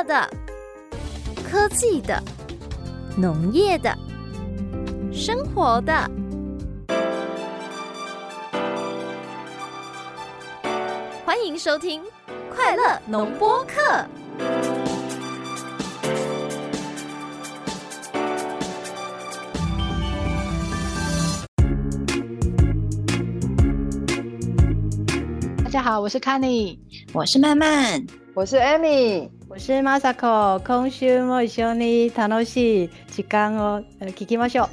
乐的、科技的、农业的、生活的。欢迎收听《快乐农播课》。大家好，我是 Kenny，我是曼曼，我是 Amy，我是 Masako。今周も一绪に楽しい时间を闻きましょう。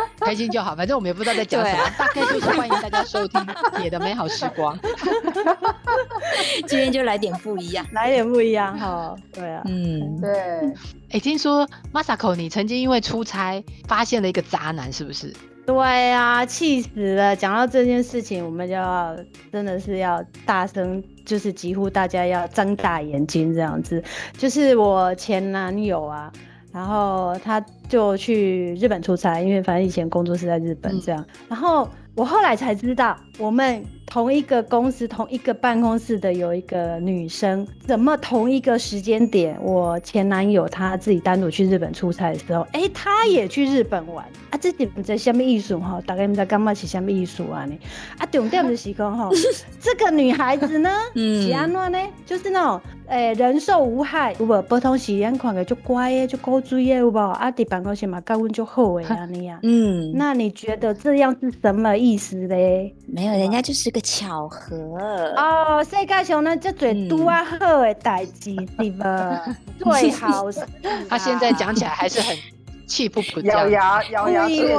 开心就好，反正我们也不知道在讲什么，啊、大概就是欢迎大家收听《野的美好时光》。今天就来点不一样，来点不一样哈。对啊，嗯，对。哎、欸，听说 Masako 你曾经因为出差发现了一个渣男，是不是？对啊，气死了！讲到这件事情，我们就要真的是要大声，就是几乎大家要睁大眼睛这样子。就是我前男友啊，然后他就去日本出差，因为反正以前工作是在日本这样。嗯、然后我后来才知道，我们。同一个公司、同一个办公室的有一个女生，怎么同一个时间点，我前男友他自己单独去日本出差的时候，哎、欸，他也去日本玩啊？这点在什么艺术哈？大概不知道干嘛是什么艺术啊？呢啊，重点的是讲哈，这个女孩子呢，是安怎呢？就是那种哎、欸，人兽无害，有无？不同时间看个就乖的，就高追的，有无？啊，在办公室嘛，高温就好的啊，你呀，嗯，那你觉得这样是什么意思嘞？没有，人家就是。个巧合哦，世界上呢，这最多啊好的代志，对吧？最好是，他现在讲起来还是很气不不咬牙咬牙切齿。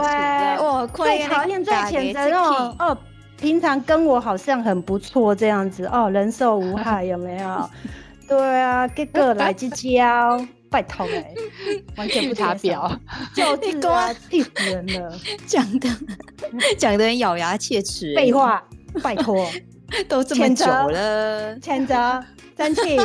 哦，最讨厌最谴责哦哦，平常跟我好像很不错这样子哦，人兽无害有没有？对啊，结果来这招，拜托哎，完全不查表，就一个气死人了，讲的讲的很咬牙切齿，废话。拜托，都这么久了，谴责，生气。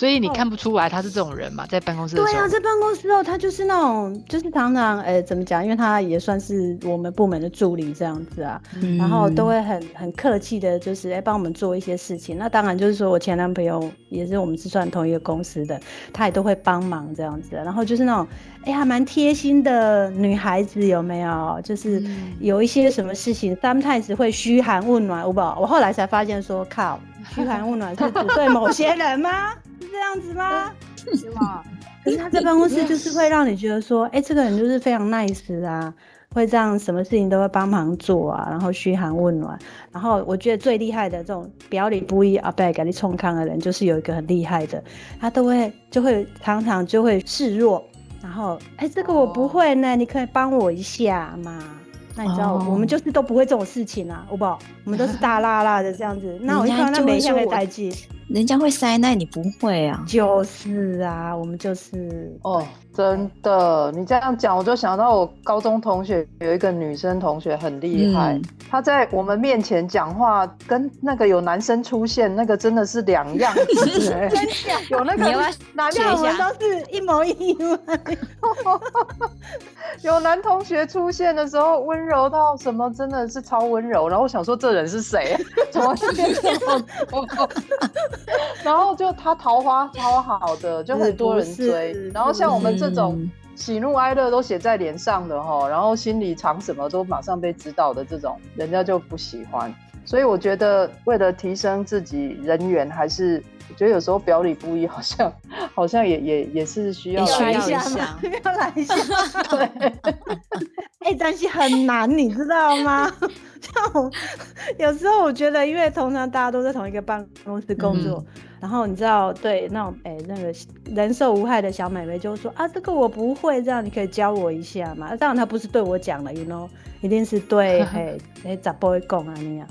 所以你看不出来他是这种人嘛？在办公室的时候。对啊，在办公室哦，他就是那种，就是常常哎、欸，怎么讲？因为他也算是我们部门的助理这样子啊，嗯、然后都会很很客气的，就是哎帮、欸、我们做一些事情。那当然就是说我前男朋友也是我们是算同一个公司的，他也都会帮忙这样子。然后就是那种哎、欸、还蛮贴心的女孩子，有没有？就是有一些什么事情、嗯、，sometimes 会嘘寒问暖，我不，我后来才发现说靠，嘘寒问暖是只对某些人吗？这样子吗？是吗？可是他在办公室就是会让你觉得说，哎、欸，这个人就是非常 nice 啊，会这样什么事情都会帮忙做啊，然后嘘寒问暖。然后我觉得最厉害的这种表里不一啊，被给你冲康的人，就是有一个很厉害的，他都会就会常常就会示弱，然后哎、欸，这个我不会呢，你可以帮我一下嘛？那你知道我们就是都不会这种事情啊，好不好？我们都是大辣辣的这样子。那我一看他每天会带劲。人家会塞奶，你不会啊？就是啊，我们就是哦，真的。你这样讲，我就想到我高中同学有一个女生同学很厉害，嗯、她在我们面前讲话，跟那个有男生出现，那个真的是两样子。真的有那个男生我们都是一模一样。有男同学出现的时候，温柔到什么，真的是超温柔。然后我想说，这人是谁？怎么变这么多？然后就他桃花超好的，就很多人追。然后像我们这种喜怒哀乐都写在脸上的哈，然后心里藏什么都马上被知道的这种，人家就不喜欢。所以我觉得，为了提升自己人缘，还是我觉得有时候表里不一，好像 好像也也也是需要来一下，要来一下。对，哎、欸，但是很难，你知道吗？有时候我觉得，因为通常大家都在同一个办公室工作，嗯、然后你知道，对那种哎、欸、那个人兽无害的小美眉就说啊，这个我不会，这样你可以教我一下嘛？当然她不是对我讲了，you know，一定是对 嘿哎咋不会讲啊那样。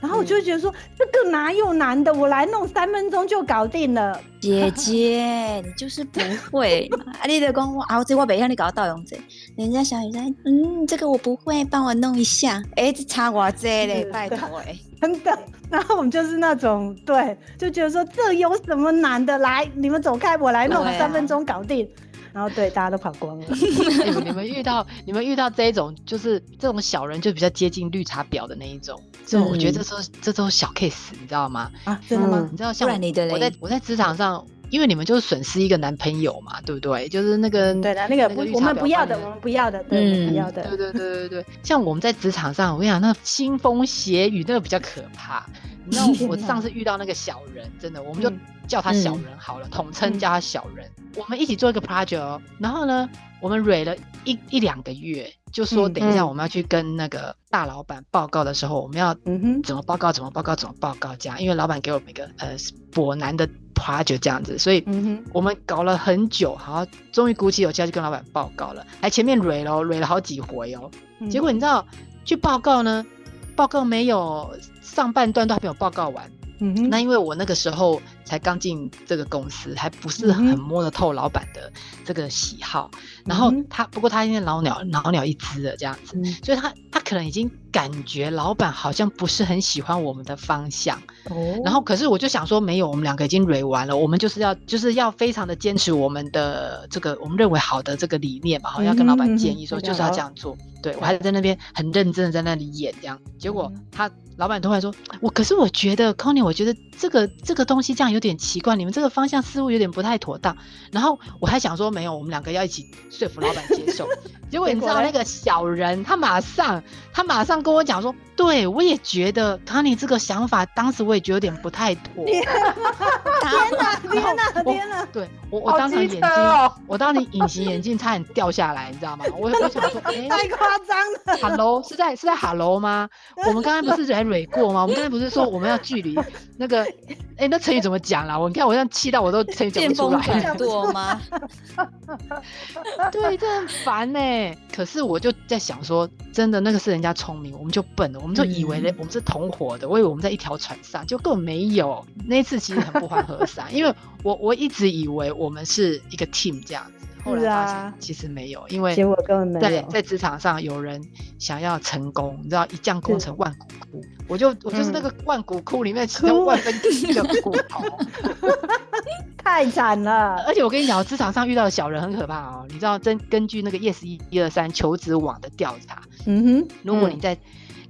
然后我就觉得说，嗯、这个哪有难的，我来弄三分钟就搞定了。姐姐，你就是不会啊！你的公啊，这我没让你搞到用这，人家小雨在，嗯，这个我不会，帮我弄一下。哎，这差我这嘞，拜托哎，真的。然后我们就是那种对，就觉得说这有什么难的？来，你们走开，我来弄，三分钟搞定。然后对，大家都跑光了。你们你们遇到你们遇到这一种，就是这种小人，就比较接近绿茶婊的那一种。这种我觉得这时候这都是小 case，你知道吗？啊，真的吗？你知道像我你的我在我在职场上。因为你们就是损失一个男朋友嘛，对不对？就是那个对的，那个不，我们不要的，我们不要的，对，不要的。对对对对对，像我们在职场上，我跟你讲，那腥风血雨，那个比较可怕。你知道我 上次遇到那个小人，真的，我们就叫他小人好了，统称叫他小人。我们一起做一个 project，然后呢，我们蕊了一一两个月，就说等一下我们要去跟那个大老板报告的时候，我们要怎么报告，怎么报告，怎么报告这样，因为老板给我们一个呃博难的。project 这样子，所以我们搞了很久，好，终于鼓起勇气去跟老板报告了。哎，前面蕊了，蕊了好几回哦。结果你知道，去报告呢，报告没有上半段都还没有报告完。嗯哼，那因为我那个时候才刚进这个公司，还不是很摸得透老板的这个喜好。嗯、然后他，不过他现在老鸟老鸟一只了这样子，嗯、所以他他可能已经感觉老板好像不是很喜欢我们的方向。哦，然后可是我就想说，没有，我们两个已经蕊完了，我们就是要就是要非常的坚持我们的这个我们认为好的这个理念嘛，好像要跟老板建议说就是要这样做。嗯、对，我还在那边很认真的在那里演这样，结果他。老板突然说：“我可是我觉得，Connie，我觉得这个这个东西这样有点奇怪，你们这个方向似乎有点不太妥当。”然后我还想说：“没有，我们两个要一起说服老板接受。”结果你知道那个小人，他马上他马上跟我讲说：“对，我也觉得 Connie 这个想法，当时我也觉得有点不太妥。” 天哪！天哪！天哪！对我我当时眼睛，我当时隐形眼镜差点掉下来，你知道吗？我我想说：“哎，太夸张了。”Hello，是在是在 Hello 吗？我们刚刚不是在。蕊过吗？我们刚才不是说我们要距离那个？哎、欸，那成语怎么讲啦？我你看我这样气到我都成语讲不出来。见风转舵吗？对，这很烦呢。可是我就在想说，真的那个是人家聪明，我们就笨了，我们就以为呢我们是同伙的，嗯、我以为我们在一条船上，就根本没有。那一次其实很不欢而散，因为我我一直以为我们是一个 team 这样子。后来发现其实没有，因为在在职场上有人想要成功，你知道一将功成万骨枯，我就我就是那个万骨枯里面其中万分之一的 骨头，太惨了。而且我跟你讲，职场上遇到的小人很可怕哦。你知道，根根据那个 Yes 一一二三求职网的调查，嗯哼，如果你在。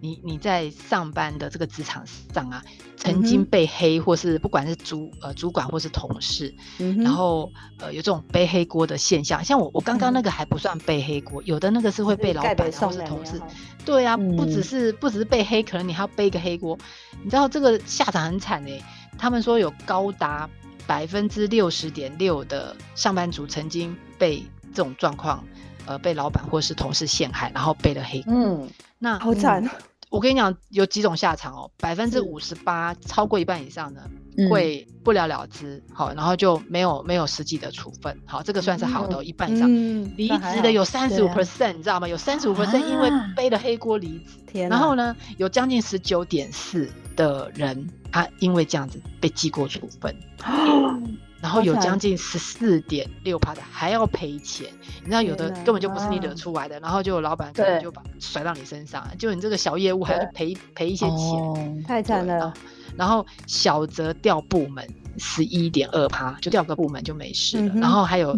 你你在上班的这个职场上啊，曾经被黑，或是不管是主呃主管或是同事，嗯、然后呃有这种背黑锅的现象，像我我刚刚那个还不算背黑锅，嗯、有的那个是会被老板或是同事，对啊，不只是不只是被黑，可能你还要背一个黑锅，你知道这个下场很惨哎，他们说有高达百分之六十点六的上班族曾经被这种状况，呃被老板或是同事陷害，然后背了黑锅，嗯，那好惨。嗯我跟你讲，有几种下场哦，百分之五十八，超过一半以上的会不了了之，好，然后就没有没有实际的处分，好，这个算是好的，一半以上。离职的有三十五 percent，你知道吗？有三十五 percent 因为背了黑锅离职。然后呢，有将近十九点四的人，他因为这样子被记过处分。然后有将近十四点六趴的还要赔钱，你知道有的根本就不是你惹出来的，然后就有老板可能就把甩到你身上，就你这个小业务还要去赔赔一些钱，太惨了。然后小则调部门十一点二趴，就调个部门就没事了。然后还有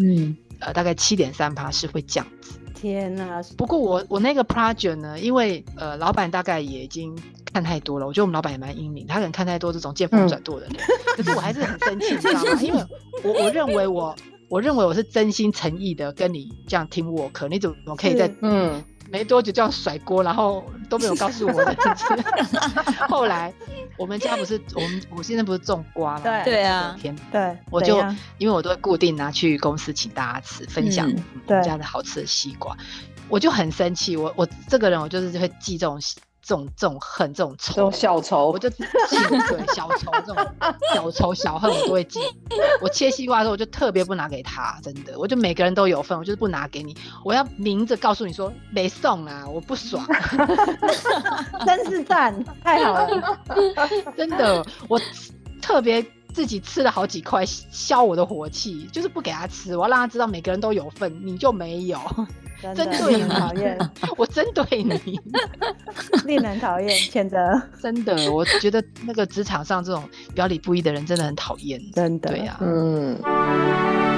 呃大概七点三趴是会降职。天呐！不过我我那个 project 呢，因为呃老板大概也已经看太多了，我觉得我们老板也蛮英明，他可能看太多这种见风转舵的人。嗯、可是我还是很生气，你知道吗？因为我我认为我我认为我是真心诚意的跟你这样 team work，你怎么可以在嗯没多久就要甩锅，然后都没有告诉我的？后来我们家不是我们我现在不是种瓜吗？对对啊，天对，我就因为我都会固定拿去公司请大家吃，分享我们家的好吃的西瓜，我就很生气，我我这个人我就是会记这种。这种这种恨，这种仇，这种小仇，我就记对小仇这种小仇小恨，我都会记。我切西瓜的时候，我就特别不拿给他，真的，我就每个人都有份，我就是不拿给你。我要明着告诉你说没送啊，我不爽。真是赞，太好了，真的，我特别自己吃了好几块消我的火气，就是不给他吃，我要让他知道每个人都有份，你就没有。针对你讨厌，我针对你，令人讨厌，谴责。真的，我觉得那个职场上这种表里不一的人真的很讨厌，真的。对呀，嗯。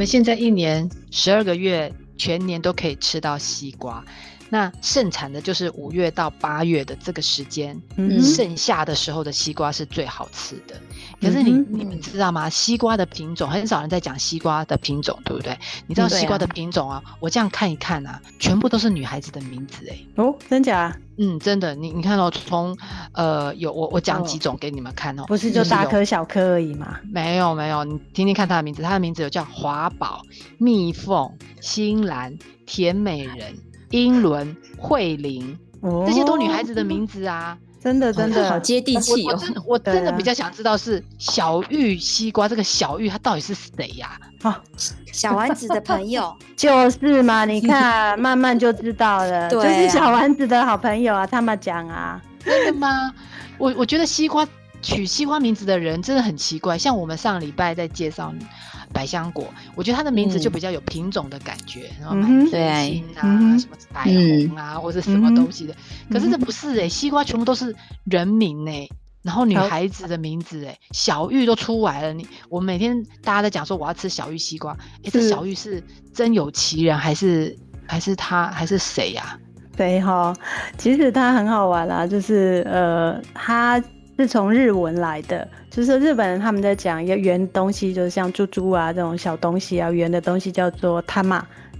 们现在一年十二个月，全年都可以吃到西瓜。那盛产的就是五月到八月的这个时间，嗯、盛夏的时候的西瓜是最好吃的。可是你、嗯、你们知道吗？西瓜的品种很少人在讲西瓜的品种，对不对？你知道西瓜的品种啊？我这样看一看啊，全部都是女孩子的名字哎。哦，真假？嗯，真的。你你看哦，从呃有我我讲几种给你们看哦，不是就大颗小颗而已嘛？没有没有，你听听看它的名字，它的名字有叫华宝、蜜凤、新兰、甜美人。英伦、慧玲，这些都女孩子的名字啊，真的真的好接地气哦。我真的比较想知道是小玉西瓜，这个小玉她到底是谁呀？啊，小丸子的朋友 就是嘛，你看慢慢就知道了，就是小丸子的好朋友啊，他们讲啊，真的吗？我我觉得西瓜取西瓜名字的人真的很奇怪，像我们上礼拜在介绍。百香果，我觉得它的名字就比较有品种的感觉，然后满天星啊，什么彩虹啊，或者什么东西的。可是这不是哎，西瓜全部都是人名哎，然后女孩子的名字哎，小玉都出来了。你我每天大家在讲说我要吃小玉西瓜，哎，这小玉是真有其人还是还是他还是谁呀？对哈，其实它很好玩啦，就是呃，它是从日文来的。就是日本人他们在讲一个圆东西，就是像猪猪啊这种小东西啊，圆的东西叫做た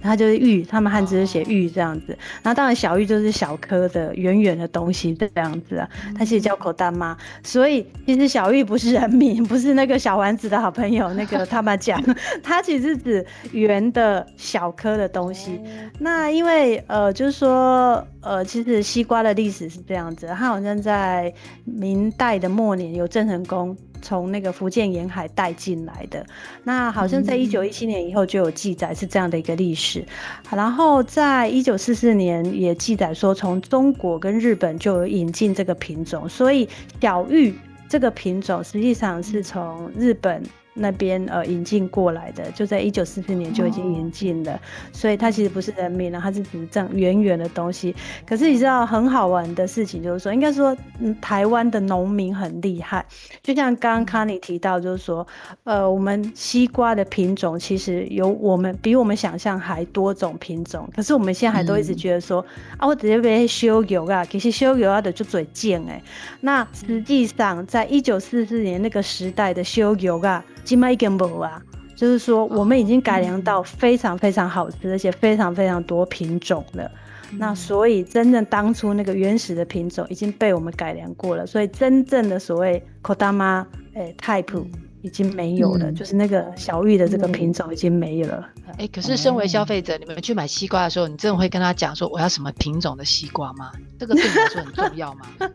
ま。它就是玉，他们汉字是写玉这样子。然后当然小玉就是小颗的圆圆的东西这样子啊，它其实叫こだま。所以其实小玉不是人名，不是那个小丸子的好朋友那个他们讲，它其实是指圆的小颗的东西。那因为呃就是说呃其实西瓜的历史是这样子，它好像在明代的末年有郑成功。 从那个福建沿海带进来的，那好像在一九一七年以后就有记载是这样的一个历史，然后在一九四四年也记载说从中国跟日本就有引进这个品种，所以小玉这个品种实际上是从日本。那边呃引进过来的，就在一九四四年就已经引进了，所以它其实不是人民了，它是只是这样远远的东西。可是你知道很好玩的事情就是说，应该说，嗯，台湾的农民很厉害，就像刚刚康妮提到，就是说，呃，我们西瓜的品种其实有我们比我们想象还多种品种，可是我们现在还都一直觉得说，啊，我直接被修油啊，其实修油啊的就嘴贱哎。那实际上在一九四四年那个时代的修油啊。金麦根博啊，就是说我们已经改良到非常非常好吃，而且非常非常多品种了。嗯、那所以真正当初那个原始的品种已经被我们改良过了，所以真正的所谓こだま诶 type 已经没有了，嗯、就是那个小玉的这个品种已经没有了。哎、欸，可是身为消费者，嗯、你们去买西瓜的时候，你真的会跟他讲说我要什么品种的西瓜吗？这个对你来说很重要吗？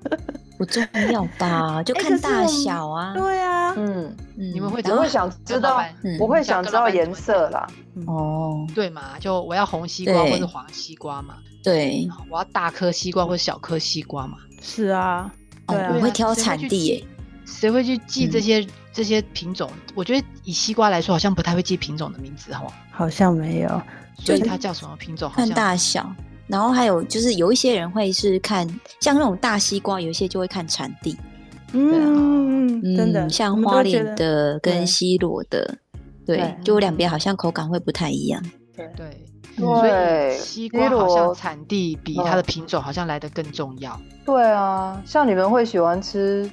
不重要吧，就看大小啊。欸、对啊，嗯，你们会只会想知道，我会想知道颜色啦。哦，对嘛，就我要红西瓜或是黄西瓜嘛。对，我要大颗西瓜或者小颗西瓜嘛。是啊，对啊，我会挑产地耶。谁会去记这些这些品种？我觉得以西瓜来说，好像不太会记品种的名字，好好像没有。所以它叫什么品种？看大小。然后还有就是有一些人会是看像那种大西瓜，有一些就会看产地，嗯，真的，像花莲的跟西罗的，对，就两边好像口感会不太一样，对对对，西瓜好像产地比它的品种好像来得更重要，对啊，像你们会喜欢吃。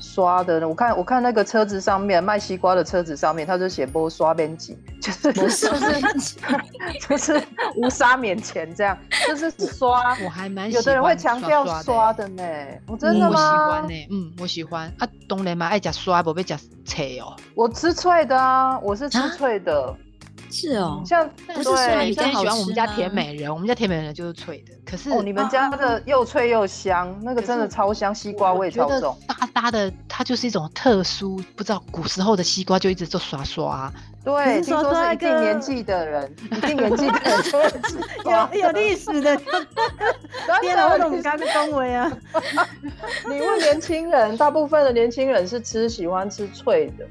刷的，我看我看那个车子上面卖西瓜的车子上面，他就写波刷边辑，就是就是 就是无沙免钱这样，就是刷。我还蛮有的人会强调刷的呢，我真的吗？我喜欢呢，嗯，我喜欢啊。当然嘛，爱吃刷，不被吃脆哦。我吃脆的啊，我是吃脆的。是哦，像不是说喜欢我们家甜美人，我们家甜美人就是脆的。可是哦，你们家的又脆又香，那个真的超香，西瓜味超重。大大的，它就是一种特殊，不知道古时候的西瓜就一直做刷刷。对，听说是一定年纪的人，一定年纪的人就会吃。有有历史 的，天哪，我怎么刚刚恭维啊？你问年轻人，大部分的年轻人是吃喜欢吃脆的，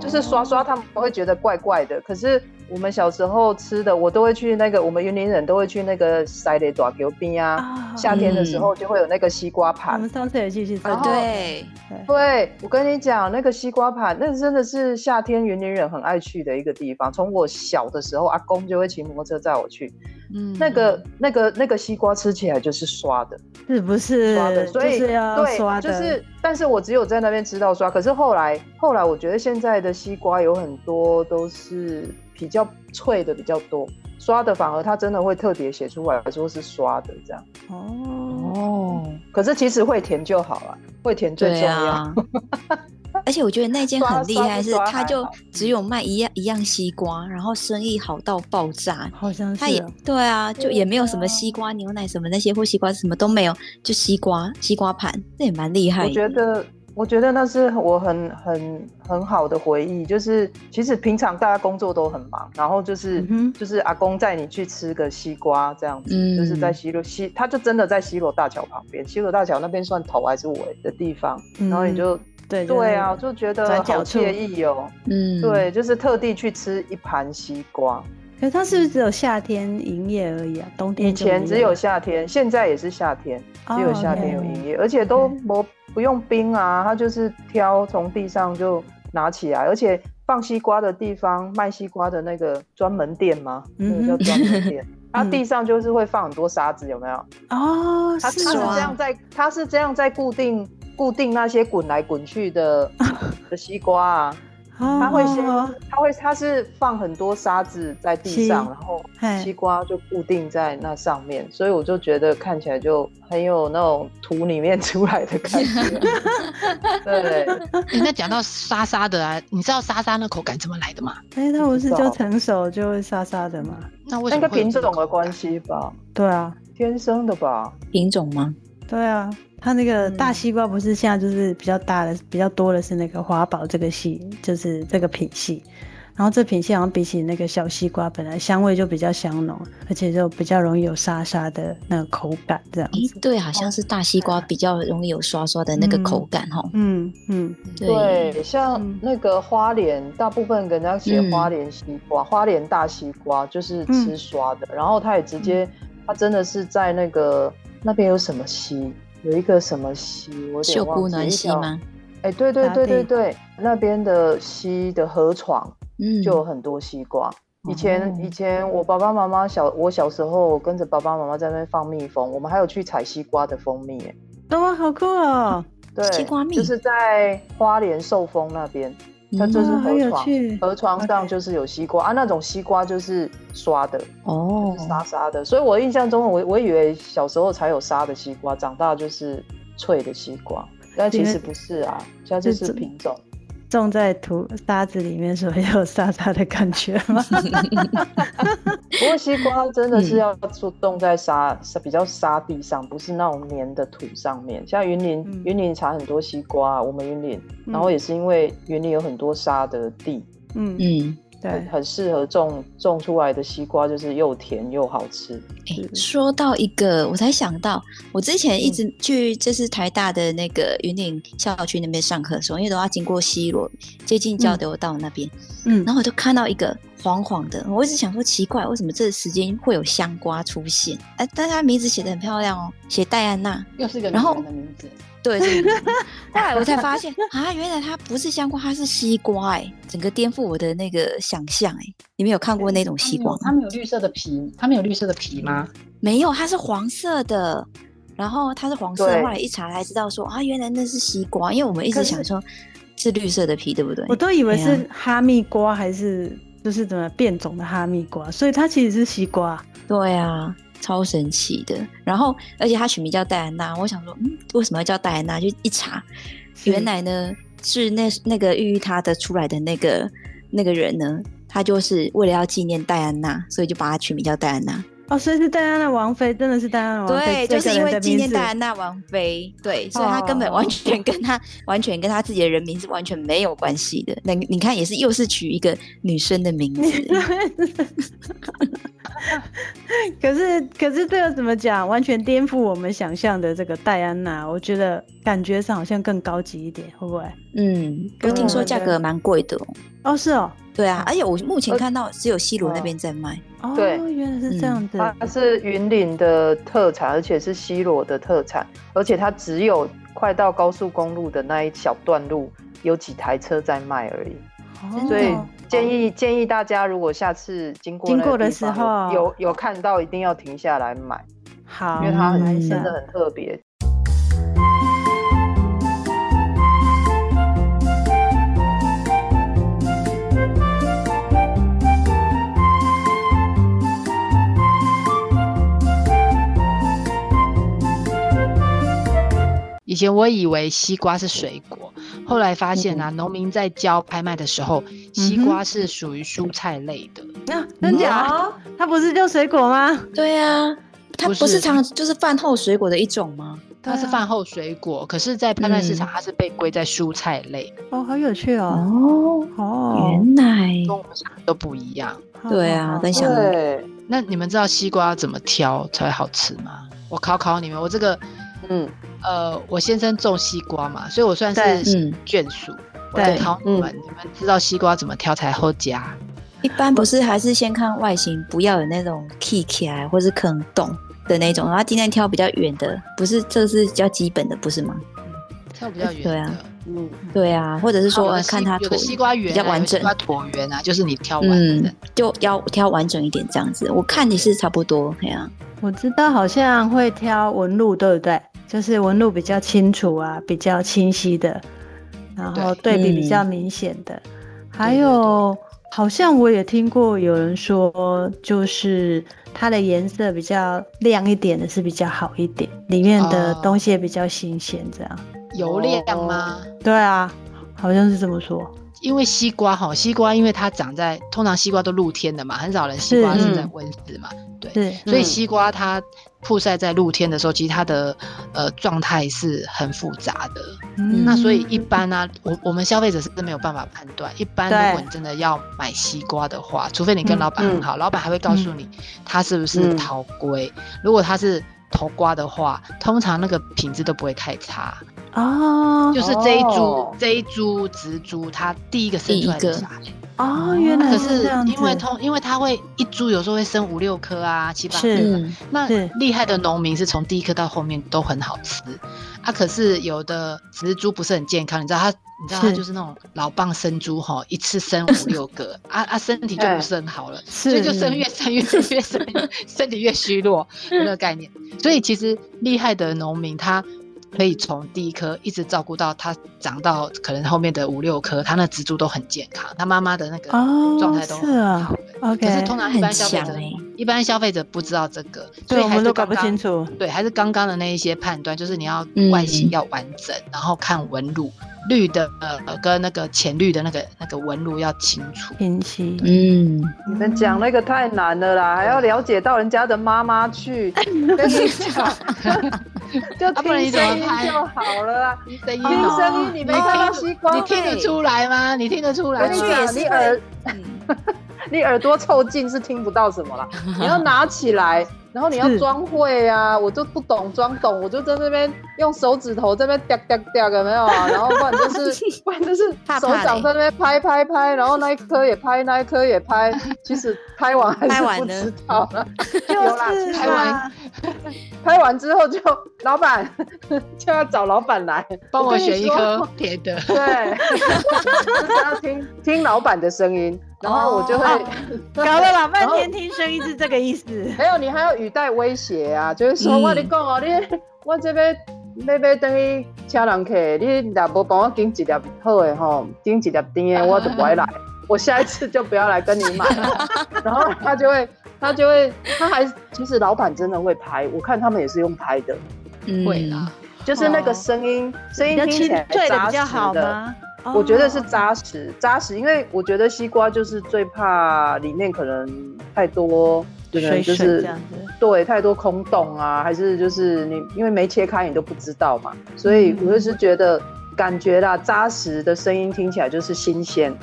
就是刷刷他们会觉得怪怪的，可是。我们小时候吃的，我都会去那个，我们云林人都会去那个塞雷大桥边啊。夏天的时候就会有那个西瓜盘。我们上次也去吃。对对，我跟你讲，那个西瓜盘，那真的是夏天云林人很爱去的一个地方。从我小的时候，阿公就会骑摩托车载我去。嗯，那个那个那个西瓜吃起来就是刷的，是不是？刷的，所以就是要刷的。对，就是，但是我只有在那边吃到刷。可是后来后来，我觉得现在的西瓜有很多都是比较脆的比较多，刷的反而它真的会特别写出来说是刷的这样。哦哦，可是其实会填就好了，会填最重要。而且我觉得那间很厉害，是他就只有卖一样一样西瓜，然后生意好到爆炸。好像是。他也对啊，就也没有什么西瓜牛奶什么那些或西瓜什么都没有，就西瓜西瓜盘，那也蛮厉害。我觉得，我觉得那是我很很很好的回忆。就是其实平常大家工作都很忙，然后就是、嗯、就是阿公载你去吃个西瓜这样子，嗯、就是在西罗西，他就真的在西罗大桥旁边。西罗大桥那边算头还是尾的地方，嗯、然后你就。对对啊，就觉得好惬意哦。嗯，对，就是特地去吃一盘西瓜。可是它是不是只有夏天营业而已啊？冬天？以前只有夏天，现在也是夏天，只有夏天有营业，而且都不不用冰啊，它就是挑从地上就拿起来，而且放西瓜的地方卖西瓜的那个专门店吗？嗯，叫专门店。它地上就是会放很多沙子，有没有？哦，它是这样在，它是这样在固定。固定那些滚来滚去的 的西瓜啊，它会先，它会，它是放很多沙子在地上，然后西瓜就固定在那上面，所以我就觉得看起来就很有那种土里面出来的感觉。对，欸、那讲到沙沙的啊，你知道沙沙那口感怎么来的吗？哎、欸，它不是就成熟就会沙沙的吗？那为什么那个品种的关系吧？对啊，天生的吧？品种吗？对啊。它那个大西瓜不是现在就是比较大的、嗯、比较多的是那个华宝这个系，就是这个品系。然后这品系好像比起那个小西瓜，本来香味就比较香浓，而且就比较容易有沙沙的那个口感这样子。欸、对，好像是大西瓜比较容易有刷刷的那个口感哈。嗯嗯，对，对，像那个花莲，大部分跟人家写花莲西瓜，嗯、花莲大西瓜就是吃刷的，嗯、然后它也直接，它真的是在那个那边有什么溪？有一个什么溪，我有点忘记。秀姑峦溪吗？哎、欸，对对对对对，那边的溪的河床，嗯，就有很多西瓜。嗯、以前以前我爸爸妈妈小，我小时候跟着爸爸妈妈在那边放蜜蜂，我们还有去采西瓜的蜂蜜，哎，哇，好酷哦！对，西瓜蜜就是在花莲寿丰那边。它就是河床，嗯、河床上就是有西瓜.啊，那种西瓜就是刷的哦，沙沙的。所以我印象中，我我以为小时候才有沙的西瓜，长大就是脆的西瓜，但其实不是啊，它就是品种。种在土沙子里面，所以有沙沙的感觉吗？不过西瓜真的是要种在沙沙、嗯、比较沙地上，不是那种黏的土上面。像云林，云、嗯、林产很多西瓜，我们云林，然后也是因为云林有很多沙的地，嗯嗯。嗯对，很适合种种出来的西瓜，就是又甜又好吃。欸、说到一个，我才想到，我之前一直去，这是台大的那个云岭校区那边上课的时候，因为都要经过西罗，接近交流道那边，嗯，然后我就看到一个黄黄的，我一直想说奇怪，为什么这个时间会有香瓜出现？哎、欸，但它名字写的很漂亮哦，写戴安娜，又是一个女人的名字。对，对，对，后来我才发现啊，原来它不是香瓜，它是西瓜哎，整个颠覆我的那个想象哎。你们有看过那种西瓜吗？它没有绿色的皮，它没有绿色的皮吗？没有，它是黄色的。然后它是黄色，对后来一查才知道说啊，原来那是西瓜，因为我们一直想说是绿色的皮，对不对？我都以为是哈密瓜，还是就是怎么变种的哈密瓜，所以它其实是西瓜。对啊。超神奇的，然后而且他取名叫戴安娜，我想说，嗯，为什么要叫戴安娜？就一查，原来呢是那那个孕育他的出来的那个那个人呢，他就是为了要纪念戴安娜，所以就把他取名叫戴安娜。哦，所以是戴安娜王妃，真的是戴安娜王妃，对，就是因为纪念戴安娜王妃，对，所以她根本完全跟她、哦、完全跟她自己的人名是完全没有关系的。那你看，也是又是取一个女生的名字。可是，可是这个怎么讲？完全颠覆我们想象的这个戴安娜，我觉得感觉上好像更高级一点，会不会？嗯，我听说价格蛮贵的哦。哦，是哦。对啊，而且我目前看到只有西螺那边在卖。哦，对原来是这样子。它是云岭的特产，而且是西罗的特产，而且它只有快到高速公路的那一小段路有几台车在卖而已。哦，所以建议建议大家，如果下次经过经过的时候有有看到，一定要停下来买。好，因为它真的很特别。以前我以为西瓜是水果，后来发现啊，农民在交拍卖的时候，西瓜是属于蔬菜类的。那真假？它不是叫水果吗？对啊，它不是常就是饭后水果的一种吗？它是饭后水果，可是，在拍卖市场，它是被归在蔬菜类。哦，好有趣哦！哦哦，原来跟我们想的都不一样。对啊，跟想的。那你们知道西瓜怎么挑才会好吃吗？我考考你们，我这个。嗯，呃，我先生种西瓜嘛，所以我算是眷属。我在考你们，你们知道西瓜怎么挑才好夹？一般不是还是先看外形，不要有那种起起来或是坑洞的那种，然后尽量挑比较远的，不是这是比较基本的，不是吗？挑比较远的，对啊，嗯，对啊，或者是说看它有的西瓜圆比较完整，西瓜椭圆啊，就是你挑完整，就要挑完整一点这样子。我看你是差不多，对啊。我知道好像会挑纹路，对不对？就是纹路比较清楚啊，比较清晰的，然后对比比较明显的。嗯、还有，好像我也听过有人说，就是它的颜色比较亮一点的是比较好一点，里面的东西也比较新鲜，这样。油亮吗？对啊，好像是这么说。因为西瓜哈，西瓜因为它长在，通常西瓜都露天的嘛，很少人西瓜是在温室嘛，嗯、对，所以西瓜它曝晒在露天的时候，其实它的呃状态是很复杂的。嗯、那所以一般呢、啊，我我们消费者是没有办法判断。一般如果你真的要买西瓜的话，除非你跟老板很好，嗯、老板还会告诉你它是不是桃龟。嗯、如果它是头瓜的话，通常那个品质都不会太差。哦，就是这一株，哦、这一株植株，它第一个生出来的小孩。哦，原来是这样子。可是因为通，因为它会一株有时候会生五六颗啊，七八颗。是那厉害的农民是从第一颗到后面都很好吃。啊，可是有的植株不是很健康，你知道它，你知道它就是那种老蚌生珠哈，一次生五六个，啊啊，身体就不是很好了，所以就生越生越越生，身体越虚弱，那个概念。所以其实厉害的农民他。可以从第一颗一直照顾到它长到可能后面的五六颗，它那植株都很健康，它妈妈的那个状态都很好。哦、是啊，可是通常一般消费者，欸、一般消费者不知道这个，对，我们都搞不清楚。对，还是刚刚的那一些判断，就是你要外形要完整，嗯、然后看纹路。绿的呃跟那个浅绿的那个那个纹路要清楚清晰，嗯，你们讲那个太难了啦，还要了解到人家的妈妈去 跟你讲，就听声音就好了 啊，听声音，你没看到西瓜，你听得出来吗？你听得出来吗？你耳，你耳朵凑近是听不到什么了，你要拿起来。然后你要装会啊，我就不懂装懂，我就在那边用手指头这边掉掉掉，有没有啊？然后不然就是 不然就是手掌在那边拍拍拍，然后那一颗也拍，那一颗也拍，其实拍完还是不知道了。有啦，拍完拍完之后就老板就要找老板来帮我选一颗别的，对，就是要听听老板的声音。然后我就会、哦、搞了老半天，听声音是这个意思。还有，你还要语带威胁啊，就是说，我跟你讲哦，你我这边要要等于请人客，你若无帮我订一粒好的吼，订一粒甜的，我就不会来。我下一次就不要来跟你买。了。然后他就会，他就会，他还其实老板真的会拍，我看他们也是用拍的，会啦，就是那个声音，声音听起来比较好吗？我觉得是扎实，扎实，因为我觉得西瓜就是最怕里面可能太多，对？就是对太多空洞啊，还是就是你因为没切开你都不知道嘛，所以我就是觉得感觉啦，扎实的声音听起来就是新鲜，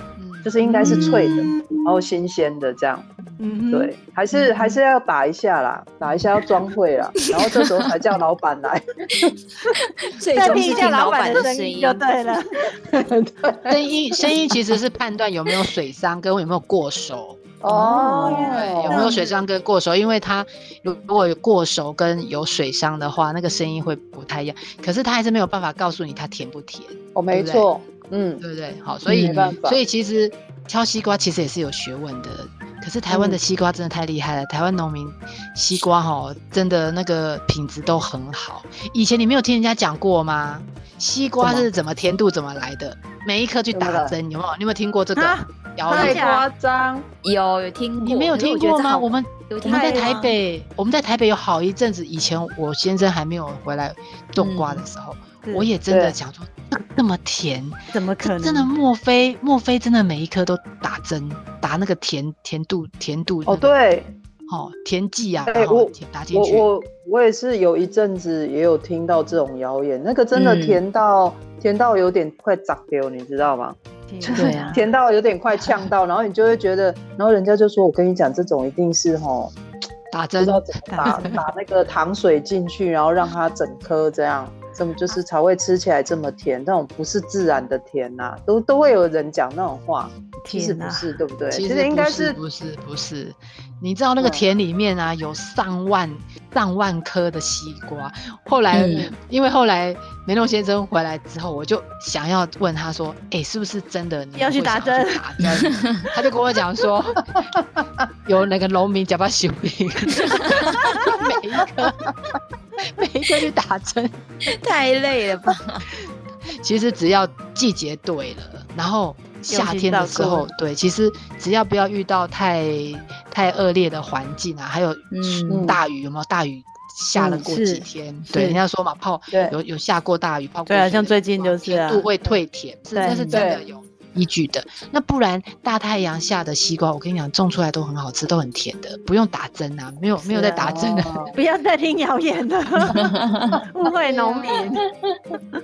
就是应该是脆的，然后新鲜的这样。嗯，对，还是还是要打一下啦，打一下要装会啦，然后这时候才叫老板来，再听一下老板的声音就对了。声音声音其实是判断有没有水伤跟有没有过熟。哦，对，有没有水伤跟过熟？因为它如如果有过熟跟有水伤的话，那个声音会不太一样。可是它还是没有办法告诉你它甜不甜。哦，没错，嗯，对不对？好，所以所以其实挑西瓜其实也是有学问的。可是台湾的西瓜真的太厉害了，嗯、台湾农民西瓜哈，真的那个品质都很好。以前你没有听人家讲过吗？西瓜是怎么甜度怎么来的？每一颗去打针，有没有？你有没有听过这个？太夸张！有有听过？你没有听过吗？我们我们在台北，我们在台北有好一阵子。以前我先生还没有回来种瓜的时候，我也真的想说，那么甜，怎么可能？真的莫非莫非真的每一颗都打针，打那个甜甜度甜度？哦，对，哦，甜剂啊，我打进去。我我我也是有一阵子也有听到这种谣言，那个真的甜到。甜到有点快炸掉，你知道吗？对啊，甜到有点快呛到，然后你就会觉得，然后人家就说：“我跟你讲，这种一定是吼打针，打 打那个糖水进去，然后让它整颗这样，这么就是才会吃起来这么甜。那种不是自然的甜呐，都都会有人讲那种话。其实不是，对不对？其实应该是不是不是。你知道那个田里面啊，有上万上万颗的西瓜。后来，因为后来梅隆先生回来之后，我就想要问他说：“哎，是不是真的你要去打针？”他就跟我讲说：“有那个农民假把修理，每一颗 每一颗去打针，太累了吧？” 其实只要季节对了，然后。夏天的时候，对，其实只要不要遇到太太恶劣的环境啊，还有大雨，有没有大雨下了过几天？对，人家说嘛，泡有有下过大雨，泡过。对啊，像最近就是甜度会退甜，是这是真的有依据的。那不然大太阳下的西瓜，我跟你讲，种出来都很好吃，都很甜的，不用打针啊，没有没有在打针的，不要再听谣言了，误会农民。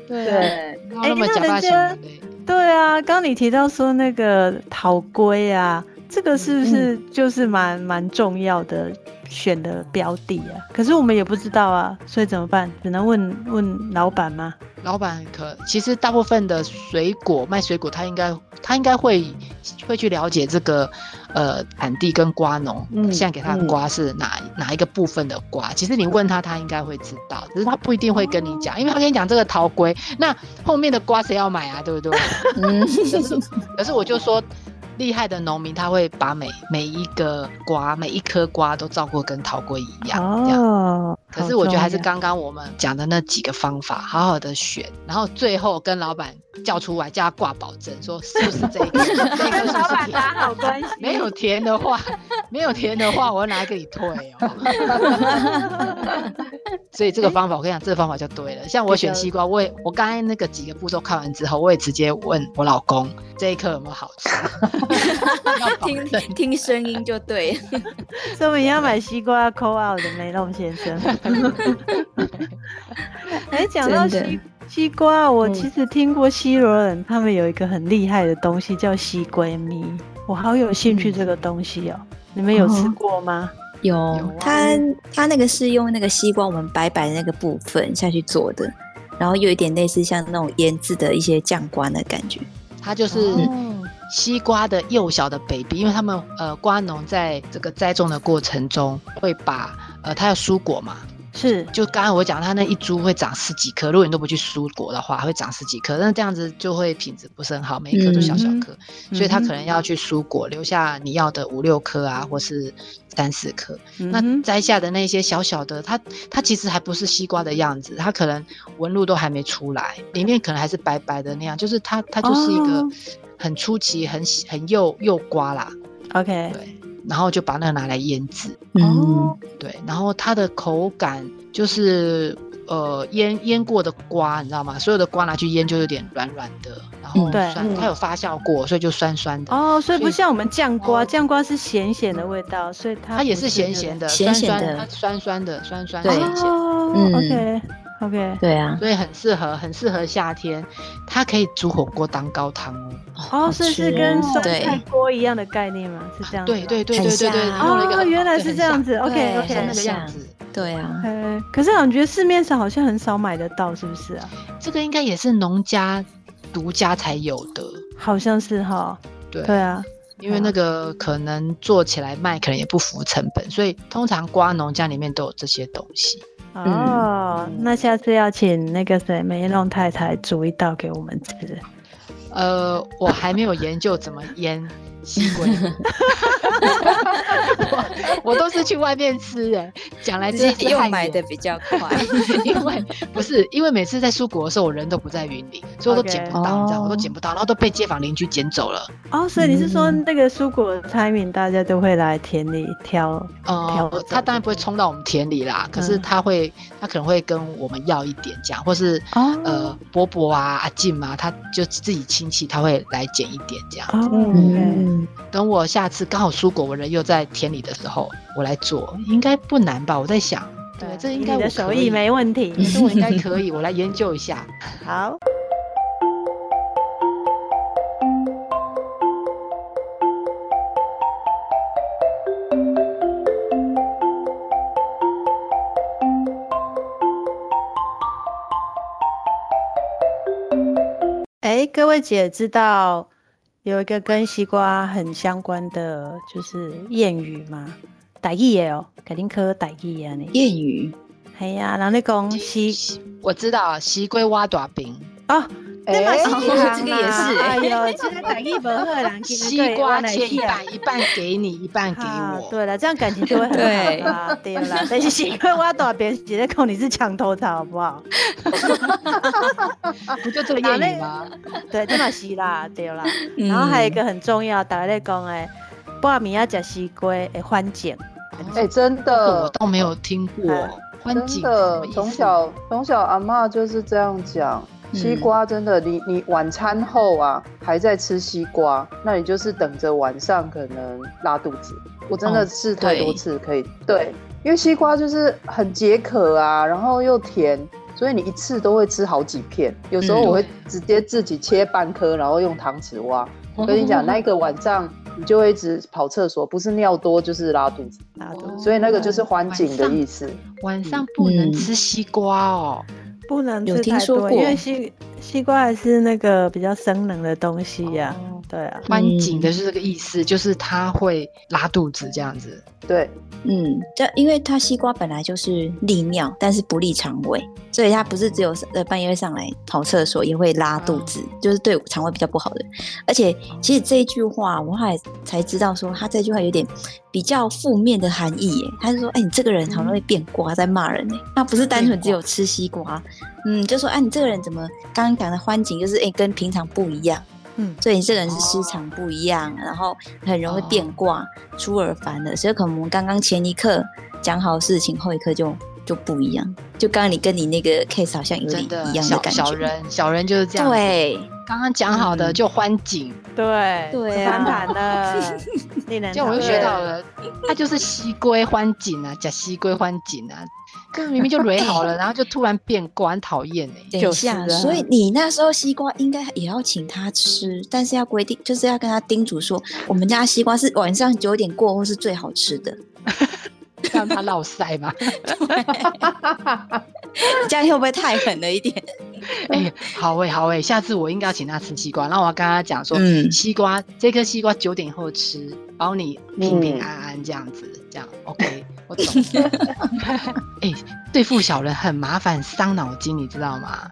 对，然后那么假发型对。啊，刚你提到说那个桃龟啊，这个是不是就是蛮蛮重要的选的标的啊？可是我们也不知道啊，所以怎么办？只能问问老板吗？老板可其实大部分的水果卖水果，他应该他应该会会去了解这个呃产地跟瓜农，嗯，现在给他的瓜是哪、嗯、哪一个部分的瓜？其实你问他，他应该会知道，只是他不一定会跟你讲，因为他跟你讲这个桃龟，那后面的瓜谁要买啊？对不对？嗯，可是可是我就说。厉害的农民，他会把每每一个瓜、每一颗瓜都照顾跟桃龟一样。哦，可是我觉得还是刚刚我们讲的那几个方法，好好的选，然后最后跟老板叫出来，叫他挂保证，说是不是这个？这个是不是甜？老板打好关系。没有甜的话，没有甜的话，我要拿来给你退哦。所以这个方法，我跟你讲，这个方法就对了。像我选西瓜，我也我刚才那个几个步骤看完之后，我也直接问我老公，这一颗有没有好吃？听听声音就对，所以你要买西瓜 call out 的梅隆先生。哎，讲到西西瓜，我其实听过西罗人他们有一个很厉害的东西叫西龟蜜，我好有兴趣这个东西哦。你们有吃过吗？有，它它那个是用那个西瓜我们白白的那个部分下去做的，然后有一点类似像那种腌制的一些酱瓜的感觉，它就是。西瓜的幼小的 baby，因为他们呃瓜农在这个栽种的过程中会把呃它要蔬果嘛，是就刚刚我讲它那一株会长十几颗，如果你都不去蔬果的话，会长十几颗，那这样子就会品质不是很好，每一颗都小小颗，嗯、所以它可能要去蔬果，留下你要的五六颗啊，或是三四颗。嗯、那摘下的那些小小的，它它其实还不是西瓜的样子，它可能纹路都还没出来，里面可能还是白白的那样，就是它它就是一个。哦很出奇，很很幼幼瓜啦，OK，对，然后就把那个拿来腌制，嗯，对，然后它的口感就是呃腌腌过的瓜，你知道吗？所有的瓜拿去腌就有点软软的，然后酸，嗯、它有发酵过，所以就酸酸的。哦，所以不像我们酱瓜，酱瓜是咸咸的味道，所以它它也是咸咸的，咸咸的，酸酸的，酸酸的，对，哦，嗯，OK。OK，对啊，所以很适合，很适合夏天。它可以煮火锅当高汤哦。哦，是是跟酸菜锅一样的概念吗？是这样。对对对对对对。哦，原来是这样子。OK OK，那个样子。对啊。嗯，可是我觉得市面上好像很少买得到，是不是啊？这个应该也是农家独家才有的。好像是哈。对。对啊。因为那个可能做起来卖，可能也不符成本，所以通常瓜农家里面都有这些东西。哦，嗯、那下次要请那个谁梅弄太太煮一道给我们吃。呃，我还没有研究怎么腌。西龟，我我都是去外面吃哎，讲来这些又买的比较快，因为不是因为每次在蔬果的时候，我人都不在云林，所以我都捡不到，你知道，我都捡不到，然后都被街坊邻居捡走了。哦，所以你是说那个蔬果的 timing，大家都会来田里挑？哦，他当然不会冲到我们田里啦，可是他会，他可能会跟我们要一点这样，或是呃伯伯啊阿静啊，他就自己亲戚他会来捡一点这样。子。嗯。嗯，等我下次刚好蔬果我人又在田里的时候，我来做，应该不难吧？我在想，对，这应该我的手艺没问题，这我应该可以，我来研究一下。好。哎，各位姐知道。有一个跟西瓜很相关的，就是谚语嘛，傣语的哦，肯定可傣语啊你。谚语，哎呀，然后你讲西，我知道西瓜挖大饼哦。哎，这个也是。哎呦，今 天台语不好啦，西瓜切一半，一半给你，一半给我。对了，这样感情就会很好啦。对啦，但是西瓜挖大饼，直接讲你是墙头草，好不好？不就这个谚语吗？对，这么是啦，对啦。然后还有一个很重要，大家在讲诶，半暝仔吃西瓜会翻井。哎，真的，我倒没有听过。翻井，真的，从小从小阿嬷就是这样讲。西瓜真的，你你晚餐后啊还在吃西瓜，那你就是等着晚上可能拉肚子。我真的试太多次可以，对，因为西瓜就是很解渴啊，然后又甜，所以你一次都会吃好几片。有时候我会直接自己切半颗，然后用汤匙挖。我跟你讲，那一个晚上你就会一直跑厕所，不是尿多就是拉肚子，拉肚子。所以那个就是缓颈的意思。晚上不能吃西瓜哦。不能吃太多，因为西西瓜还是那个比较生冷的东西呀、啊。哦、对啊，欢紧的是这个意思，嗯、就是它会拉肚子这样子。对，嗯，这因为它西瓜本来就是利尿，但是不利肠胃，所以它不是只有呃半夜会上来跑厕所，也会拉肚子，哦、就是对肠胃比较不好的。而且其实这一句话，我后来才知道说，他这句话有点比较负面的含义耶。他就说，哎、欸，你这个人好容易变卦，在骂人呢。那不是单纯只有吃西瓜，嗯，就说，哎、啊，你这个人怎么刚刚讲的欢景，就是哎、欸，跟平常不一样。嗯，所以你这个人是失常不一样，哦、然后很容易变卦，哦、出尔反尔。所以可能我们刚刚前一刻讲好事情，后一刻就就不一样。就刚刚你跟你那个 case 好像有点一样的感觉。小，小人，小人就是这样。对，刚刚讲好的就欢景，嗯、对对翻盘了。这样我又学到了，他就是西归欢景啊，假西归欢景啊。明明就蕊好了，然后就突然变卦，很讨厌哎。等一下，所以你那时候西瓜应该也要请他吃，但是要规定，就是要跟他叮嘱说，我们家西瓜是晚上九点过后是最好吃的，让他落赛嘛。这样会不会太狠了一点？哎、欸，好哎、欸，好哎、欸，下次我应该要请他吃西瓜，然后我要跟他讲说，嗯，西瓜这颗西瓜九点后吃，保你平平安安这样子，嗯、这样 OK。我懂，哎、欸，对付小人很麻烦，伤脑筋，你知道吗？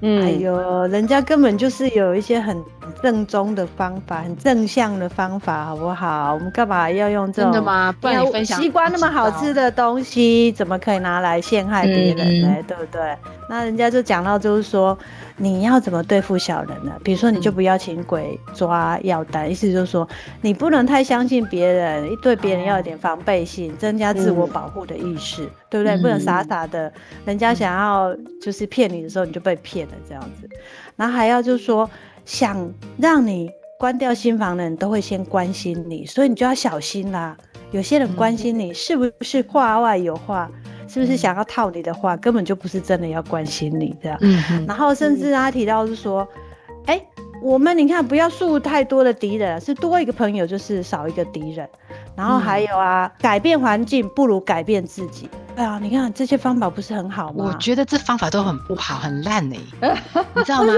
嗯，哎呦，人家根本就是有一些很正宗的方法，很正向的方法，好不好？我们干嘛要用这种？真的吗？不然你分享。西瓜那么好吃的东西，怎么可以拿来陷害别人呢？嗯、对不对？那人家就讲到，就是说你要怎么对付小人呢？比如说，你就不要请鬼抓药单，嗯、意思就是说你不能太相信别人，对别人要有点防备心，增加自我保护的意识，嗯、对不对？不能傻傻的，人家想要就是骗你的时候，你就被骗了。这样子，然后还要就是说，想让你关掉心房的人都会先关心你，所以你就要小心啦。有些人关心你是不是话外有话，是不是想要套你的话，根本就不是真的要关心你这样。嗯，然后甚至他提到是说，哎、欸，我们你看不要树太多的敌人，是多一个朋友就是少一个敌人。然后还有啊，嗯、改变环境不如改变自己。哎呀，你看这些方法不是很好吗？我觉得这方法都很不好，很烂呢、欸。你知道吗？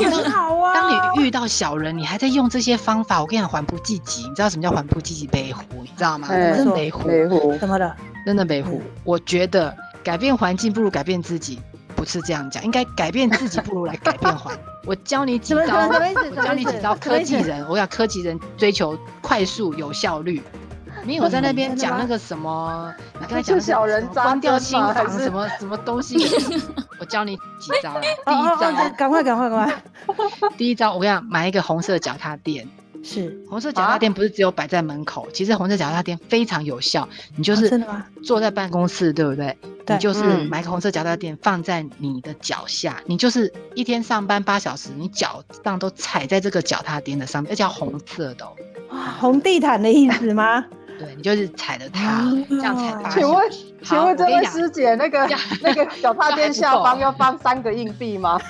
很好啊。当你遇到小人，你还在用这些方法，我跟你讲，还不积极。你知道什么叫还不积极？北湖，你知道吗？北湖，北湖，怎么了？真的北湖。我觉得改变环境不如改变自己，不是这样讲，应该改变自己不如来改变环。我教你几招，我教你几招科技人。我讲科技人追求快速有效率。没有在那边讲那个什么，你刚才讲小人关掉心房什么什么东西？我教你几招。第一招，赶快赶快赶快！第一招，我跟你讲，买一个红色脚踏垫。是红色脚踏垫不是只有摆在门口，其实红色脚踏垫非常有效。你就是坐在办公室，对不对？你就是买个红色脚踏垫放在你的脚下，你就是一天上班八小时，你脚上都踩在这个脚踏垫的上面，而且红色的哦。红地毯的意思 吗？对，你就是踩着它，这样踩。请问，请问这位师姐，那个那个脚踏垫 下方要放三个硬币吗？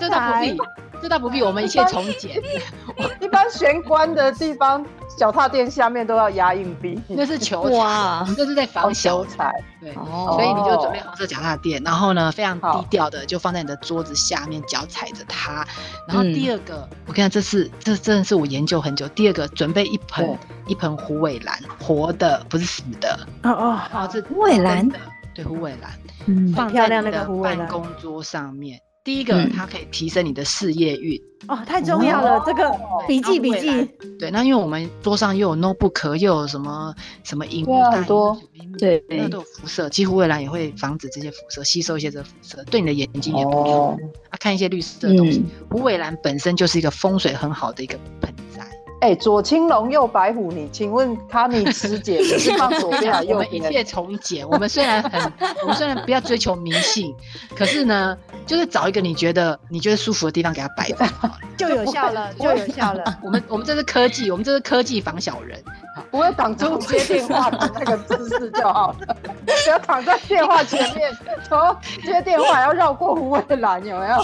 这倒不必，这倒不必，我们一切从简。一般玄关的地方，脚踏垫下面都要压硬币，那是求财，这是在防求财。对，所以你就准备红色脚踏垫，然后呢，非常低调的就放在你的桌子下面，脚踩着它。然后第二个，我跟你讲，这是这真的是我研究很久。第二个，准备一盆一盆虎尾兰，活的，不是死的。哦哦，好，这虎尾兰，对，虎尾兰，放在你的办公桌上面。第一个，它可以提升你的事业运哦，太重要了。这个笔记笔记，对，那因为我们桌上又有 notebook，又有什么什么荧幕，很多，对，那都有辐射，几乎未来也会防止这些辐射，吸收一些这辐射，对你的眼睛也不错。啊，看一些绿色的东西，虎尾兰本身就是一个风水很好的一个盆栽。哎，左青龙右白虎，你请问卡尼 师姐，你是放左边还是右边？我们一切从简。我们虽然很，我们虽然不要追求迷信，可是呢，就是找一个你觉得你觉得舒服的地方给他摆着，就有效了，就有效了。我们我们这是科技，我们这是科技防小人，不会挡住接电话的那个姿势就好了。不要躺在电话前面，从接电话要绕过虎尾兰，有没有？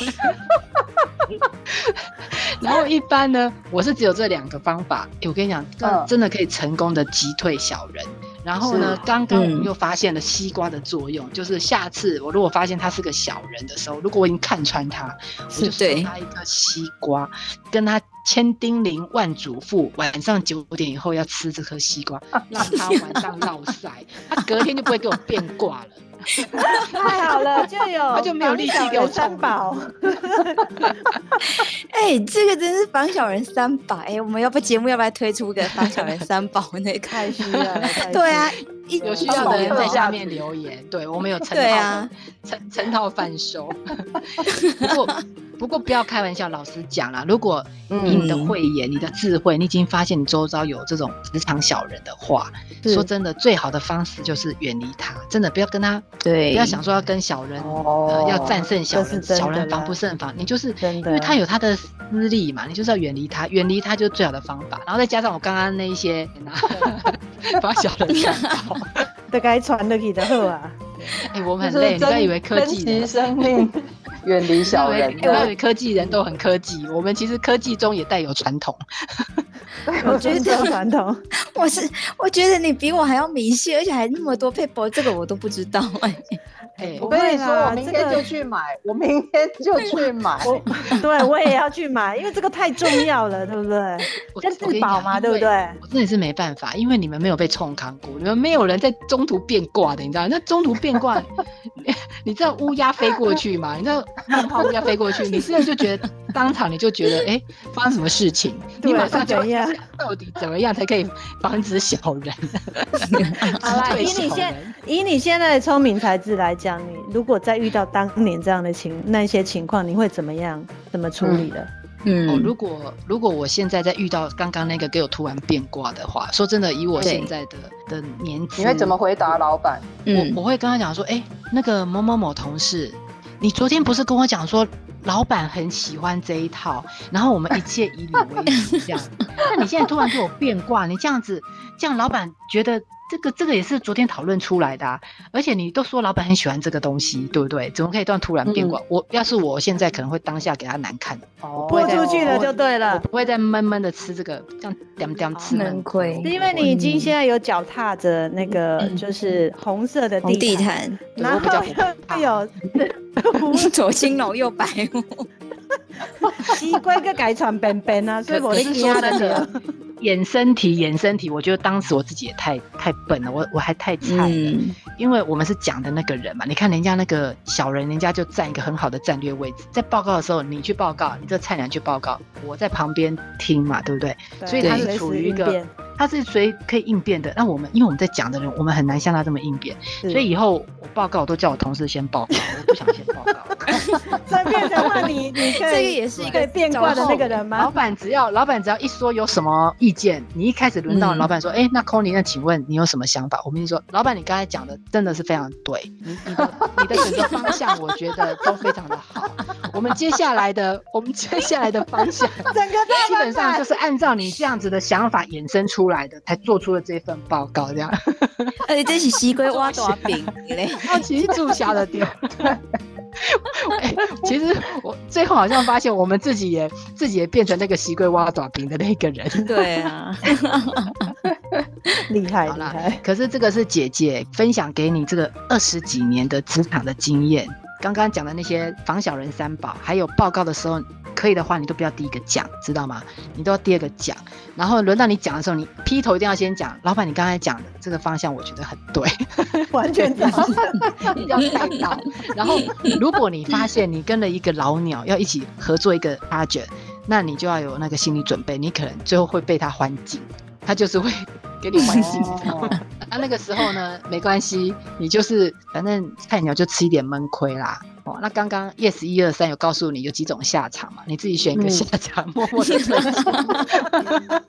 然后一般呢，我是只有这两个方法。我跟你讲，真真的可以成功的击退小人。然后呢，刚刚我们又发现了西瓜的作用，就是下次我如果发现他是个小人的时候，如果我已经看穿他，我就送他一个西瓜，跟他千叮咛万嘱咐，晚上九点以后要吃这颗西瓜，让他晚上落晒，他隔天就不会给我变卦了。太好了，就有他就没有力气给我三宝。哎、欸，这个真是防小人三宝哎、欸！我们要不节目要不要推出个防小人三宝那个？太需要了，对啊，有需要的人在下面留言，对我们有成套，成成套贩售。不过。不过不要开玩笑，老实讲啦，如果以你的慧眼、嗯、你的智慧，你已经发现你周遭有这种职场小人的话，说真的，最好的方式就是远离他。真的不要跟他，对，不要想说要跟小人，哦呃、要战胜小人，小人防不胜防。你就是因为他有他的私利嘛，你就是要远离他，远离他就是最好的方法。然后再加上我刚刚那一些，把小人 吓到，都该传得起的好啊。哎、欸，我们很累，你不要以为科技生命。远离小人，因为科技人都很科技，我们其实科技中也带有传统。我觉得传统，我是我觉得你比我还要迷信，而且还那么多配博，这个我都不知道哎。欸、我跟你说，我明天就去买，这个、我明天就去买。对，我也要去买，因为这个太重要了，对不对？跟自保嘛，对不对？我真的是没办法，因为你们没有被冲康过，你们没有人在中途变卦的，你知道？那中途变卦，你知道乌鸦飞过去吗？你知道乌鸦飞过去，你现在 就觉得当场你就觉得，哎、欸，发生什么事情？你马上就要到底怎么样才可以防止小人？好啦，以你现以你现在的聪明才智来讲。你如果再遇到当年这样的情那些情况，你会怎么样？怎么处理的？嗯，哦，如果如果我现在在遇到刚刚那个给我突然变卦的话，说真的，以我现在的的年纪，你会怎么回答老板？嗯，我我会跟他讲说，哎、欸，那个某某某同事，你昨天不是跟我讲说老板很喜欢这一套，然后我们一切以你为主这样，那你现在突然给我变卦，你这样子，这样老板觉得。这个这个也是昨天讨论出来的啊，而且你都说老板很喜欢这个东西，对不对？怎么可以突然突然变卦？我要是我现在可能会当下给他难看，哦，泼出去了就对了，我不会再闷闷的吃这个，这样点点吃闷亏。是因为你已经现在有脚踏着那个就是红色的地毯，然后又有 左青龙右白虎，西龟个改传便便啊，所以我是说真的。衍生题，衍生题，我觉得当时我自己也太太笨了，我我还太菜了，嗯、因为我们是讲的那个人嘛，你看人家那个小人，人家就占一个很好的战略位置，在报告的时候，你去报告，你这菜鸟去报告，我在旁边听嘛，对不对？对，所以他是处于一个。他是谁可以应变的？那我们因为我们在讲的人，我们很难像他这么应变，所以以后我报告我都叫我同事先报告，我不想先报告。这变成话你，你这个也是一个变卦的那个人吗？老板只要老板只要一说有什么意见，你一开始轮到老板说，哎、嗯欸，那 Connie，那请问你有什么想法？我跟你说，老板你刚才讲的真的是非常对，你你的你的整个方向我觉得都非常的好。我们接下来的我们接下来的方向，整个基本上就是按照你这样子的想法衍生出来的，才做出了这份报告，这样。而且这是西龟挖大饼嘞，好奇注下的点。欸、其实我最后好像发现，我们自己也自己也变成那个西龟挖爪饼的那个人。对啊，厉害厉。害可是这个是姐姐分享给你这个二十几年的职场的经验。刚刚讲的那些防小人三宝，还有报告的时候，可以的话，你都不要第一个讲，知道吗？你都要第二个讲。然后轮到你讲的时候，你劈头一定要先讲。老板，你刚才讲的这个方向，我觉得很对，完全正确，一 定要带到。然后，如果你发现你跟了一个老鸟要一起合作一个 project，那你就要有那个心理准备，你可能最后会被他环境，他就是会给你环境。那、啊、那个时候呢，没关系，你就是反正菜鸟就吃一点闷亏啦。哦，那刚刚 yes 一二三有告诉你有几种下场嘛？你自己选一个下场，嗯、默默的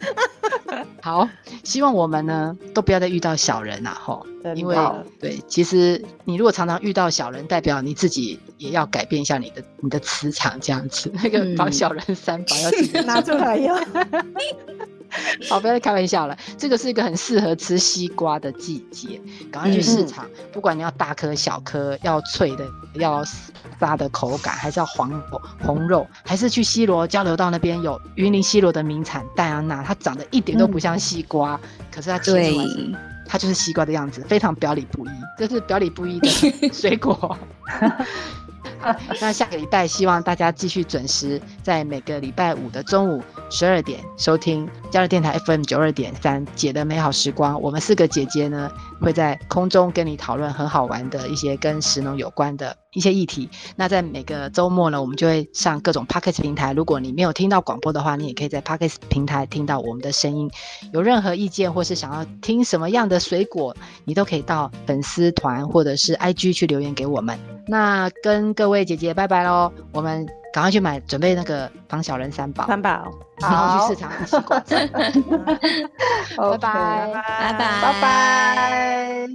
好，希望我们呢都不要再遇到小人啦，吼，因为对，其实你如果常常遇到小人，代表你自己也要改变一下你的你的磁场，这样子。那个防小人三宝要自己 拿出来用。好，不要再开玩笑了。这个是一个很适合吃西瓜的季节，赶快去市场。嗯、不管你要大颗、小颗，要脆的，要沙的口感，还是要黄红肉，还是去西罗交流道那边有云林西罗的名产戴安娜，它长得一点都不像西瓜，嗯、可是它切出来，它就是西瓜的样子，非常表里不一。这是表里不一的水果。那下个礼拜，希望大家继续准时在每个礼拜五的中午十二点收听加乐电台 FM 九二点三姐的美好时光。我们四个姐姐呢，会在空中跟你讨论很好玩的一些跟石农有关的一些议题。那在每个周末呢，我们就会上各种 Podcast 平台。如果你没有听到广播的话，你也可以在 Podcast 平台听到我们的声音。有任何意见或是想要听什么样的水果，你都可以到粉丝团或者是 IG 去留言给我们。那跟各位姐姐拜拜喽，我们赶快去买，准备那个防小人三宝，三宝，然后去市场买西瓜。拜拜，拜拜，拜拜。